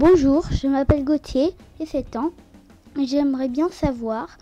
Bonjour, je m'appelle Gauthier, j'ai 7 ans. J'aimerais bien savoir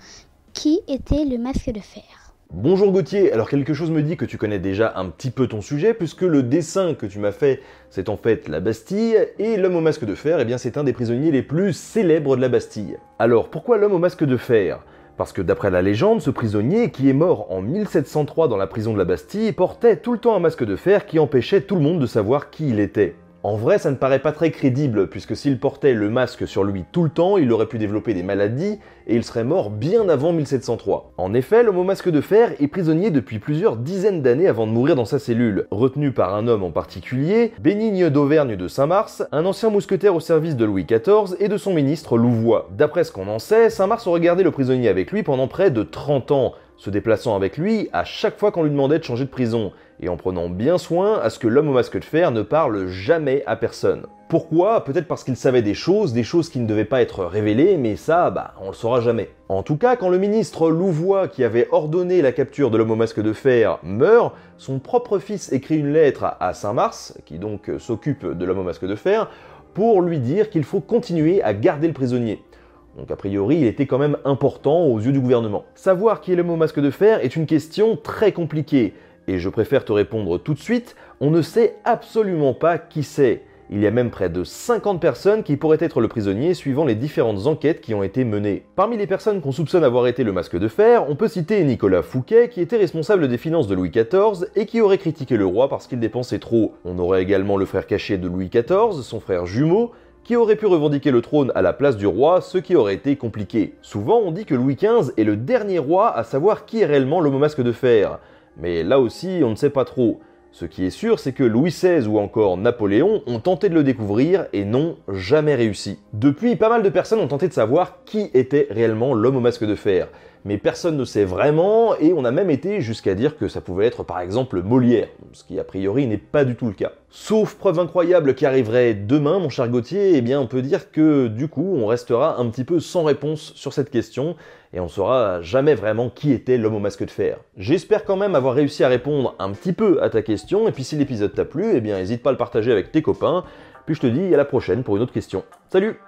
qui était le masque de fer. Bonjour Gauthier, alors quelque chose me dit que tu connais déjà un petit peu ton sujet, puisque le dessin que tu m'as fait, c'est en fait la Bastille, et l'homme au masque de fer, eh bien c'est un des prisonniers les plus célèbres de la Bastille. Alors pourquoi l'homme au masque de fer? Parce que d'après la légende, ce prisonnier, qui est mort en 1703 dans la prison de la Bastille, portait tout le temps un masque de fer qui empêchait tout le monde de savoir qui il était. En vrai, ça ne paraît pas très crédible, puisque s'il portait le masque sur lui tout le temps, il aurait pu développer des maladies et il serait mort bien avant 1703. En effet, l'homme au masque de fer est prisonnier depuis plusieurs dizaines d'années avant de mourir dans sa cellule, retenu par un homme en particulier, Bénigne d'Auvergne de Saint-Mars, un ancien mousquetaire au service de Louis XIV et de son ministre Louvois. D'après ce qu'on en sait, Saint-Mars aurait gardé le prisonnier avec lui pendant près de 30 ans, se déplaçant avec lui à chaque fois qu'on lui demandait de changer de prison, et en prenant bien soin à ce que l'homme au masque de fer ne parle jamais à personne. Pourquoi? Peut-être parce qu'il savait des choses, des choses qui ne devaient pas être révélées, mais ça, bah, on le saura jamais. En tout cas, quand le ministre Louvois, qui avait ordonné la capture de l'homme au masque de fer, meurt, son propre fils écrit une lettre à Saint-Mars, qui donc s'occupe de l'homme au masque de fer, pour lui dire qu'il faut continuer à garder le prisonnier. Donc a priori, il était quand même important aux yeux du gouvernement. Savoir qui est l'homme au masque de fer est une question très compliquée, et je préfère te répondre tout de suite, on ne sait absolument pas qui c'est. Il y a même près de 50 personnes qui pourraient être le prisonnier suivant les différentes enquêtes qui ont été menées. Parmi les personnes qu'on soupçonne avoir été le masque de fer, on peut citer Nicolas Fouquet qui était responsable des finances de Louis XIV et qui aurait critiqué le roi parce qu'il dépensait trop. On aurait également le frère caché de Louis XIV, son frère jumeau, qui aurait pu revendiquer le trône à la place du roi, ce qui aurait été compliqué. Souvent on dit que Louis XV est le dernier roi à savoir qui est réellement l'homme masque de fer. Mais là aussi, on ne sait pas trop. Ce qui est sûr, c'est que Louis XVI ou encore Napoléon ont tenté de le découvrir et n'ont jamais réussi. Depuis, pas mal de personnes ont tenté de savoir qui était réellement l'homme au masque de fer. Mais personne ne sait vraiment, et on a même été jusqu'à dire que ça pouvait être par exemple Molière, ce qui a priori n'est pas du tout le cas. Sauf preuve incroyable qui arriverait demain, mon cher Gauthier, eh bien on peut dire que du coup on restera un petit peu sans réponse sur cette question, et on saura jamais vraiment qui était l'homme au masque de fer. J'espère quand même avoir réussi à répondre un petit peu à ta question, et puis si l'épisode t'a plu, eh bien n'hésite pas à le partager avec tes copains, puis je te dis à la prochaine pour une autre question. Salut